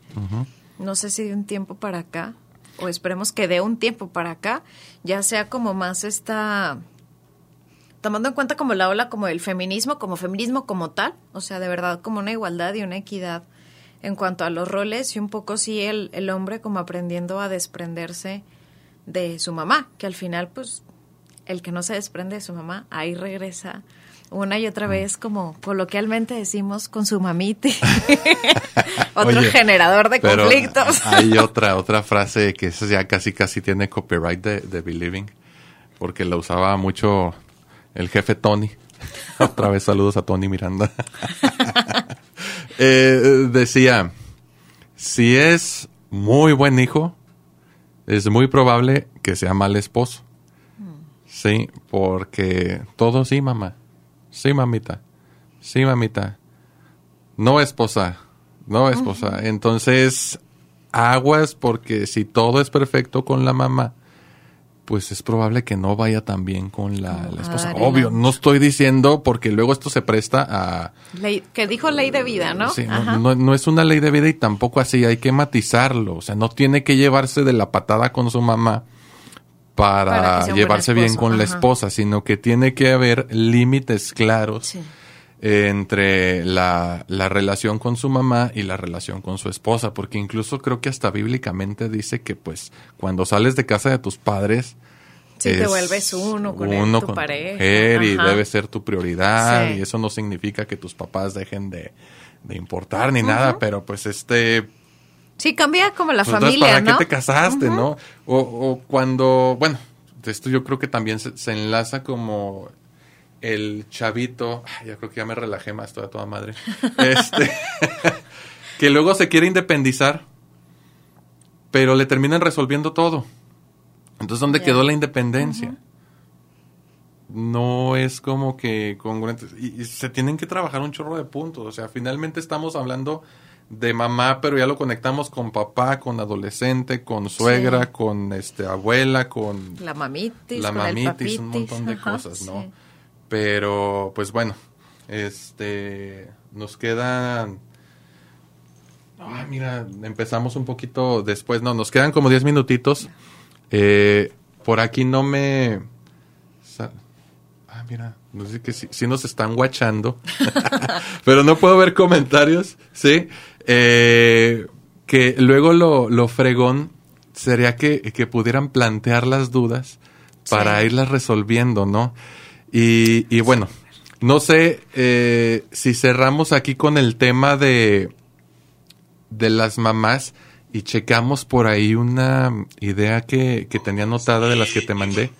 No sé si de un tiempo para acá, o esperemos que de un tiempo para acá, ya sea como más esta tomando en cuenta como la ola como el feminismo, como feminismo como tal, o sea, de verdad como una igualdad y una equidad en cuanto a los roles y un poco sí el, el hombre como aprendiendo a desprenderse de su mamá, que al final pues el que no se desprende de su mamá, ahí regresa una y Mm. otra vez como coloquialmente decimos con su mamite. Otro Oye, generador de pero conflictos. Hay otra, otra frase que esa ya casi casi tiene copyright de, de Believing, porque la usaba mucho el jefe Tony. otra vez saludos a Tony Miranda. Eh, decía, si es muy buen hijo, es muy probable que sea mal esposo. Sí, porque todo sí, mamá. Sí, mamita. Sí, mamita. No esposa. No esposa. Entonces, aguas porque si todo es perfecto con la mamá, pues es probable que no vaya tan bien con la, la esposa. Obvio, no estoy diciendo porque luego esto se presta a... Ley- que dijo ley de vida, ¿no? Sí, no, Ajá. no- no es una ley de vida y tampoco así, hay que matizarlo. O sea, no tiene que llevarse de la patada con su mamá para, llevarse bien con la esposa, sino que tiene que haber límites claros Sí. Entre la, la relación con su mamá y la relación con su esposa, porque incluso creo que hasta bíblicamente dice que pues cuando sales de casa de tus padres, Sí, te es vuelves uno con él, uno tu con pareja. mujer y debe ser tu prioridad Sí. y eso no significa que tus papás dejen de, de importar ni nada, pero pues este Sí, cambia como la pues, entonces, familia, ¿para ¿no? qué te casaste, no? O, o cuando, bueno, esto yo creo que también se, se enlaza como el chavito, yo creo que ya me relajé más, toda toda madre, este, que luego se quiere independizar, pero le terminan resolviendo todo. Entonces, ¿dónde Ya. quedó la independencia? No es como que congruente. Y, y se tienen que trabajar un chorro de puntos. O sea, finalmente estamos hablando de mamá, pero ya lo conectamos con papá, con adolescente, con suegra, Sí. con este abuela, con La mamitis, la con el mamitis, papitis. un montón de Ajá, cosas, ¿no? sí. Pero, pues bueno, este, nos quedan... Ay, mira, empezamos un poquito después, no, nos quedan como 10 minutitos. Eh, por aquí no me... Ah, mira, no sé que sí, sí nos están guachando, pero no puedo ver comentarios, ¿sí? Eh, que luego lo, lo fregón sería que, que pudieran plantear las dudas para Sí. irlas resolviendo, ¿no? Y, y bueno, no sé eh, si cerramos aquí con el tema de, de las mamás y checamos por ahí una idea que, que tenía anotada de las que te mandé.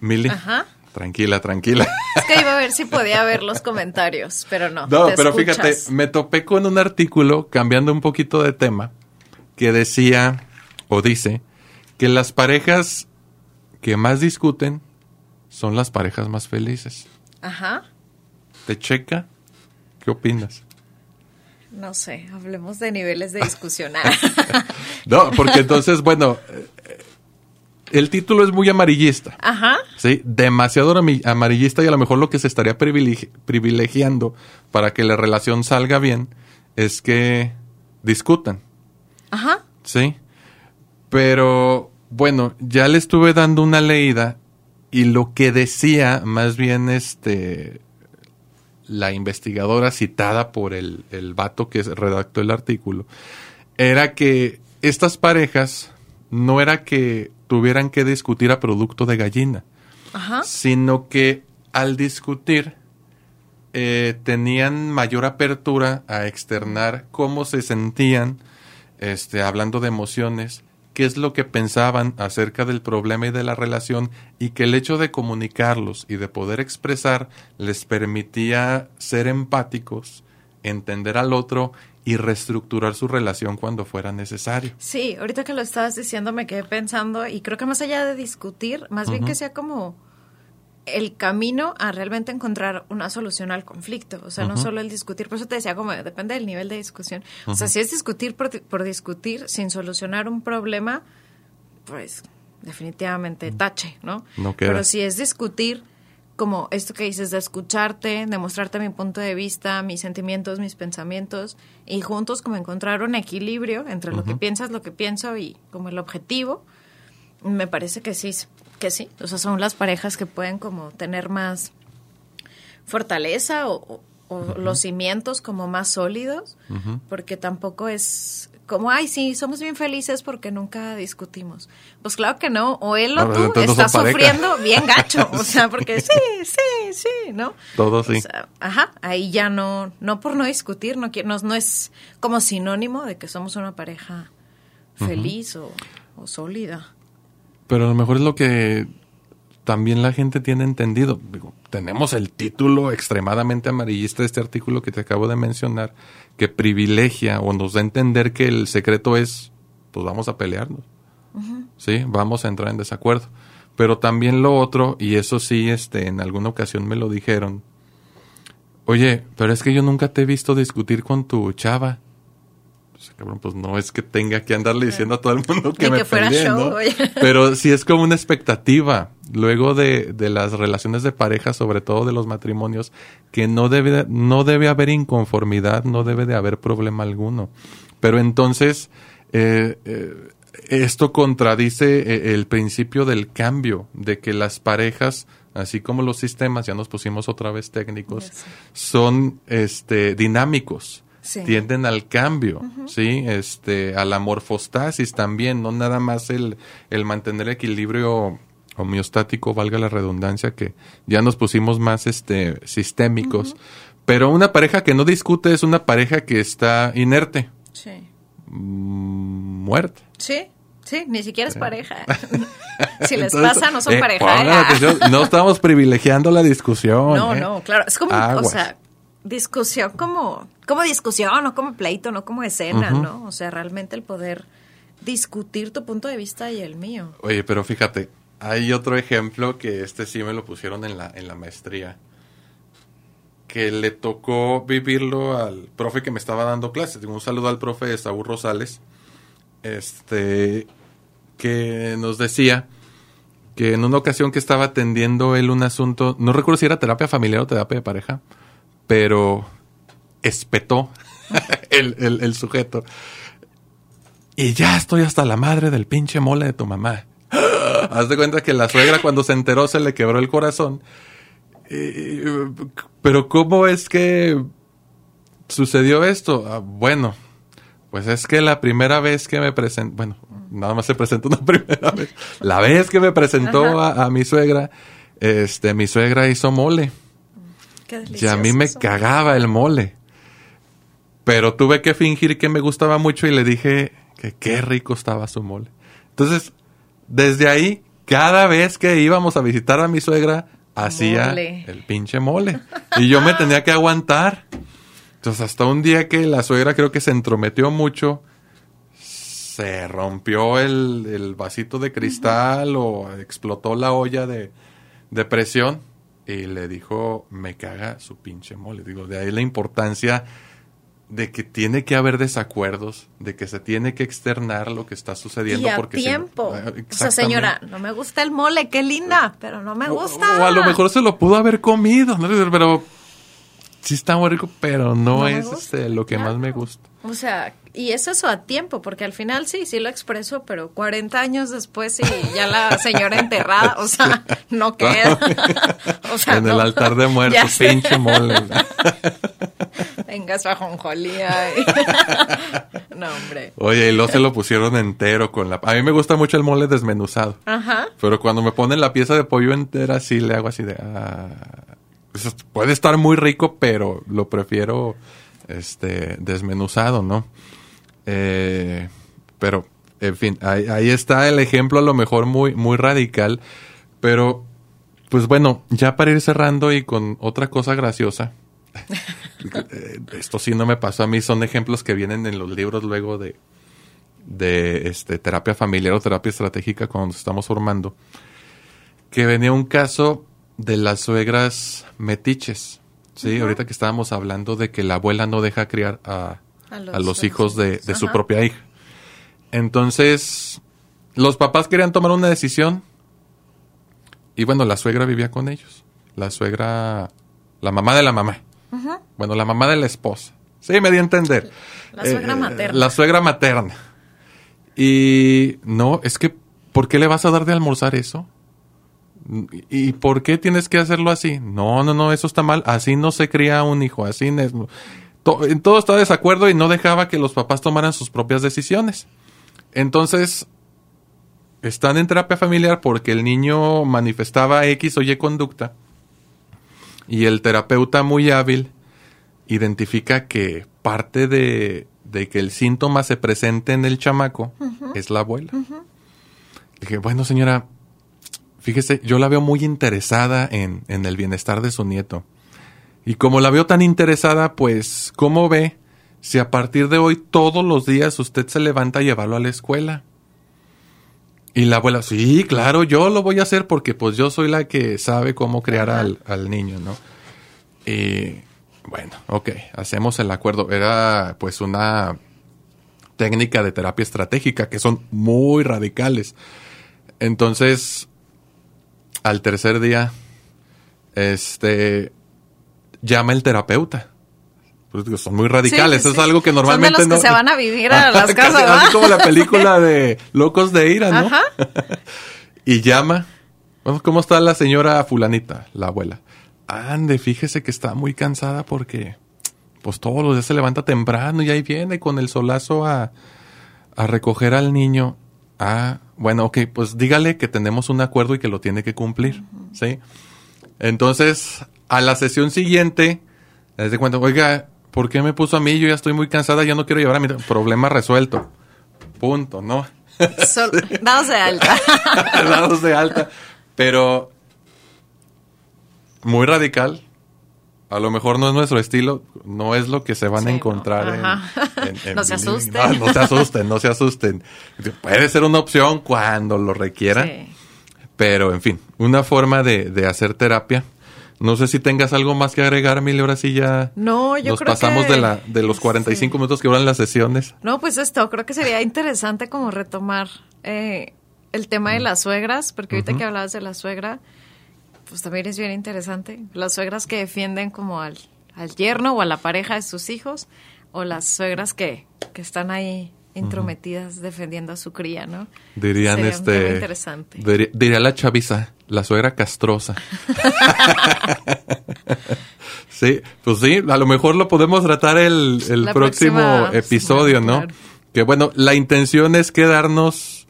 Mili, Ajá. tranquila, tranquila. Es que iba a ver si podía ver los comentarios, pero no. No, pero escuchas. fíjate, me topé con un artículo, cambiando un poquito de tema, que decía o dice que las parejas que más discuten son las parejas más felices. Ajá. ¿Te checa? ¿Qué opinas? No sé, hablemos de niveles de discusión. No, porque entonces, bueno, eh, el título es muy amarillista. Ajá. Sí, demasiado amarillista y a lo mejor lo que se estaría privilegi- privilegiando para que la relación salga bien es que discutan, Ajá. ¿sí? Pero bueno, ya le estuve dando una leída y lo que decía más bien este la investigadora citada por el, el vato que redactó el artículo era que estas parejas no era que tuvieran que discutir a producto de gallina, Ajá. sino que al discutir eh, tenían mayor apertura a externar cómo se sentían, este, hablando de emociones, qué es lo que pensaban acerca del problema y de la relación, y que el hecho de comunicarlos y de poder expresar les permitía ser empáticos, entender al otro y reestructurar su relación cuando fuera necesario. Sí, ahorita que lo estabas diciendo me quedé pensando y creo que más allá de discutir, más bien que sea como el camino a realmente encontrar una solución al conflicto. O sea, no solo el discutir, por eso te decía como depende del nivel de discusión. O sea, si es discutir por, por discutir sin solucionar un problema, pues definitivamente tache, ¿no? No. Pero si es discutir como esto que dices de escucharte, de mostrarte mi punto de vista, mis sentimientos, mis pensamientos y juntos como encontrar un equilibrio entre lo que piensas, lo que pienso y como el objetivo, me parece que sí, que sí. O sea, son las parejas que pueden como tener más fortaleza o, los cimientos como más sólidos, porque tampoco es como, ay, sí, somos bien felices porque nunca discutimos. Pues claro que no, o él o No, tú entonces no estás pareja. sufriendo bien gacho, o sea, porque sí, sí, sí, ¿no? Todo sí. O sea, ajá, ahí ya no, no por no discutir, no, no, no es como sinónimo de que somos una pareja feliz o, o sólida. Pero a lo mejor es lo que también la gente tiene entendido. Digo, tenemos el título extremadamente amarillista de este artículo que te acabo de mencionar, que privilegia o nos da a entender que el secreto es pues vamos a pelearnos. Sí, vamos a entrar en desacuerdo. Pero también lo otro, y eso sí, este, en alguna ocasión me lo dijeron. Oye, pero es que yo nunca te he visto discutir con tu chava. Cabrón, pues no es que tenga que andarle diciendo a todo el mundo que Ni me que fuera. Pero sí es como una expectativa. Luego de, de las relaciones de pareja, sobre todo de los matrimonios, que no debe, no debe haber inconformidad, no debe de haber problema alguno. Pero entonces, eh, eh, esto contradice eh, el principio del cambio, de que las parejas, así como los sistemas, ya nos pusimos otra vez técnicos, son este, dinámicos. Sí. tienden al cambio, ¿sí? Este, a la morfostasis también, no nada más el, el mantener equilibrio homeostático, valga la redundancia, que ya nos pusimos más este, sistémicos. Pero una pareja que no discute es una pareja que está inerte, Sí. mm, muerta. Sí, sí, ni siquiera es pareja. si les Entonces, pasa, no son eh, pareja. no estamos privilegiando la discusión. No, ¿eh? no, claro. Es como, o Aguas. sea, discusión como, como discusión, no como pleito, no como escena. ¿no? O sea, realmente el poder discutir tu punto de vista y el mío. Oye, pero fíjate, hay otro ejemplo que este sí me lo pusieron en la, en la maestría. Que le tocó vivirlo al profe que me estaba dando clases. Un saludo al profe Saúl Rosales. Este. Que nos decía que en una ocasión que estaba atendiendo él un asunto, no recuerdo si era terapia familiar o terapia de pareja, pero espetó el, el- el sujeto. Y ya estoy hasta la madre del pinche mole de tu mamá. Haz de cuenta que la suegra cuando se enteró se le quebró el corazón. Eh, pero ¿cómo es que sucedió esto? Ah, bueno, pues es que la primera vez que me presentó, bueno, nada más se presentó una primera vez. La vez que me presentó a, a mi suegra, este, mi suegra hizo mole. Qué Y a mí me cagaba el mole. Pero tuve que fingir que me gustaba mucho y le dije que qué rico estaba su mole. Entonces, desde ahí, cada vez que íbamos a visitar a mi suegra, hacía Mole. el pinche mole. Y yo me tenía que aguantar. Entonces, hasta un día que la suegra creo que se entrometió mucho, se rompió el, el vasito de cristal o explotó la olla de, de presión y le dijo, me caga su pinche mole. Digo, de ahí la importancia de que tiene que haber desacuerdos, de que se tiene que externar lo que está sucediendo. Y a porque tiempo. Ah, o sea, señora, no me gusta el mole, qué linda, pero no me gusta. O, a lo mejor se lo pudo haber comido, ¿no? pero sí está muy rico, pero no, es este, lo que claro. más me gusta. O sea, y es eso a tiempo, porque al final sí, sí lo expreso, pero 40 años después y ya la señora enterrada, o sea, no queda. o sea, en el altar de muertos, pinche mole. Venga, su ajonjolía. y- no, hombre. Oye, y luego se lo pusieron entero con la... A mí me gusta mucho el mole desmenuzado. Ajá. Pero cuando me ponen la pieza de pollo entera, sí le hago así de... ah, eso puede estar muy rico, pero lo prefiero este desmenuzado, ¿no? Eh, pero, en fin, ahí, ahí está el ejemplo a lo mejor muy, muy radical. Pero, pues bueno, ya para ir cerrando y con otra cosa graciosa. eh, esto sí no me pasó a mí, son ejemplos que vienen en los libros luego de, de este, terapia familiar o terapia estratégica cuando nos estamos formando, que venía un caso de las suegras metiches. Sí, ahorita que estábamos hablando de que la abuela no deja criar a, A los- a hijos los de, hijos. de su propia hija. Entonces, los papás querían tomar una decisión y bueno, la suegra vivía con ellos. La suegra, la mamá de la mamá. Bueno, la mamá de la esposa. Sí, me di a entender. Eh, La suegra materna. La suegra materna. Y no, es que, ¿por qué le vas a dar de almorzar eso? ¿Y por qué tienes que hacerlo así? No, no, no, eso está mal. Así no se cría un hijo. Así no es- to- en todo estaba de desacuerdo y no dejaba que los papás tomaran sus propias decisiones. Entonces, están en terapia familiar porque el niño manifestaba X o Y conducta y el terapeuta muy hábil identifica que parte de, de que el síntoma se presente en el chamaco es la abuela. Dije, bueno señora, fíjese, yo la veo muy interesada en, en el bienestar de su nieto. Y como la veo tan interesada, pues, ¿cómo ve si a partir de hoy todos los días usted se levanta a llevarlo a la escuela? Y la abuela, sí, claro, yo lo voy a hacer porque pues yo soy la que sabe cómo criar al, al niño, ¿no? Y bueno, ok, hacemos el acuerdo. Era pues una técnica de terapia estratégica que son muy radicales. Entonces, al tercer día, este, llama el terapeuta. Pues, son muy radicales, Sí, sí, eso sí. es algo que Son de normalmente los que no. se van a vivir a las casas, Así como la película de Locos de Ira, ¿no? Ajá. y llama. ¿Cómo está la señora fulanita, la abuela? Ande, fíjese que está muy cansada porque pues todos los días se levanta temprano y ahí viene con el solazo a, a recoger al niño. Ah, bueno, ok, pues dígale que tenemos un acuerdo y que lo tiene que cumplir, ¿sí? Entonces, a la sesión siguiente, les de cuenta, oiga, ¿por qué me puso a mí? Yo ya estoy muy cansada, yo no quiero llevar a mi problema resuelto. Punto, ¿no? Sol- dados de alta. dados de alta. Pero muy radical. A lo mejor no es nuestro estilo, no es lo que se van Sí, a no. encontrar en- Ajá. en, en No se asusten. No, no se asusten, no se asusten. Puede ser una opción cuando lo requiera, Sí. pero en fin, una forma de, de hacer terapia. No sé si tengas algo más que agregar, Emilia, ahora sí ya No, yo nos creo pasamos que- de, la, de los 45 minutos que duran las sesiones. No, pues esto, creo que sería interesante como retomar eh, el tema de las suegras, porque ahorita que hablabas de la suegra, pues también es bien interesante. Las suegras que defienden como al, al yerno o a la pareja de sus hijos, o las suegras que, que están ahí intrometidas defendiendo a su cría, ¿no? Dirían Sería este. interesante. diría la chaviza, la suegra castrosa. sí, pues sí, a lo mejor lo podemos tratar el, el próximo próxima episodio, ¿no? claro. Que bueno, la intención es quedarnos,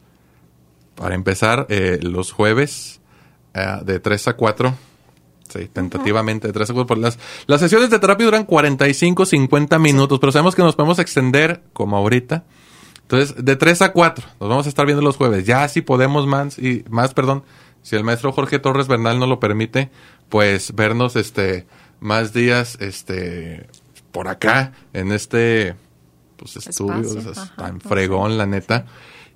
para empezar, eh, los jueves eh, de 3 a 4. Sí, tentativamente de 3 a 4. Por las, las sesiones de terapia duran 45, 50 minutos, pero sabemos que nos podemos extender como ahorita. Entonces, de 3 a 4, nos vamos a estar viendo los jueves. Ya si podemos más, y más, perdón, si el maestro Jorge Torres Bernal no lo permite, pues vernos este más días este por acá en este pues estudio, Espacio, es ajá, tan fregón la neta.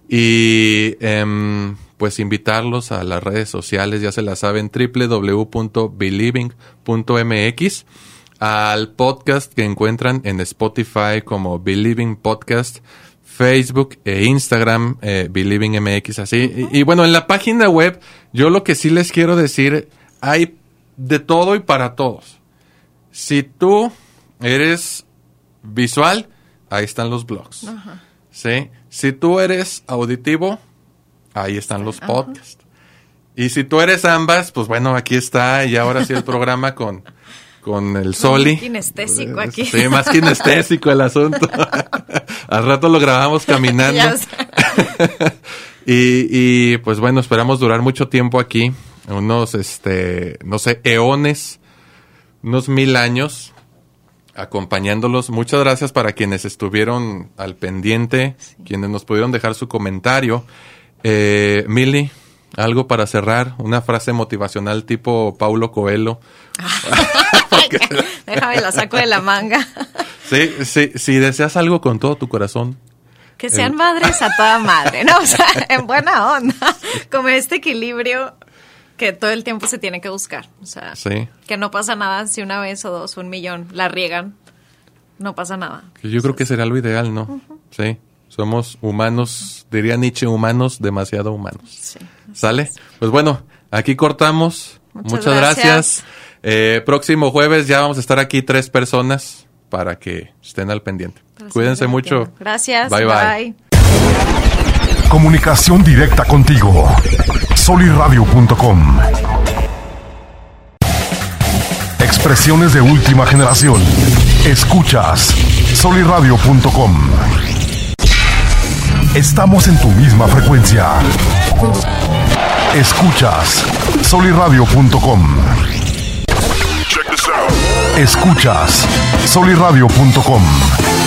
Y em, pues invitarlos a las redes sociales, ya se la saben, www.believing.mx, al podcast que encuentran en Spotify como Believing Podcast, Facebook e Instagram, eh, Believing MX, así. Y, y bueno, en la página web, yo lo que sí les quiero decir, hay de todo y para todos. Si tú eres visual, ahí están los blogs. ¿Sí? Si tú eres auditivo, ahí están los podcasts. Y si tú eres ambas, pues bueno, aquí está y ahora sí el programa con, con el Soli. kinestésico aquí. Sí, más kinestésico el asunto. Al rato lo grabamos caminando. Y, pues bueno, esperamos durar mucho tiempo aquí, unos, este, no sé, eones, unos mil años, acompañándolos. Muchas gracias para quienes estuvieron al pendiente, quienes nos pudieron dejar su comentario. Eh, Mili, algo para cerrar, una frase motivacional tipo Paulo Coelho. Déjame la saco de la manga. Sí, sí, si deseas algo con todo tu corazón, Que sean El- madres a toda madre, ¿no? O sea, en buena onda. Como este equilibrio que todo el tiempo se tiene que buscar. O sea, Sí. que no pasa nada si una vez o dos, un millón, la riegan. No pasa nada. Yo creo que será lo ideal, ¿no? Sí. Somos humanos, diría Nietzsche, humanos, demasiado humanos. Sí. ¿Sale? Pues bueno, aquí cortamos. Muchas Muchas, gracias. gracias. Eh, próximo jueves ya vamos a estar aquí tres personas para que estén al pendiente. Para Cuídense mucho. Gracias. Bye, bye. Comunicación directa contigo. Soliradio.com. Expresiones de última generación. Escuchas soliradio.com. Estamos en tu misma frecuencia. Escuchas soliradio.com. Escuchas soliradio.com.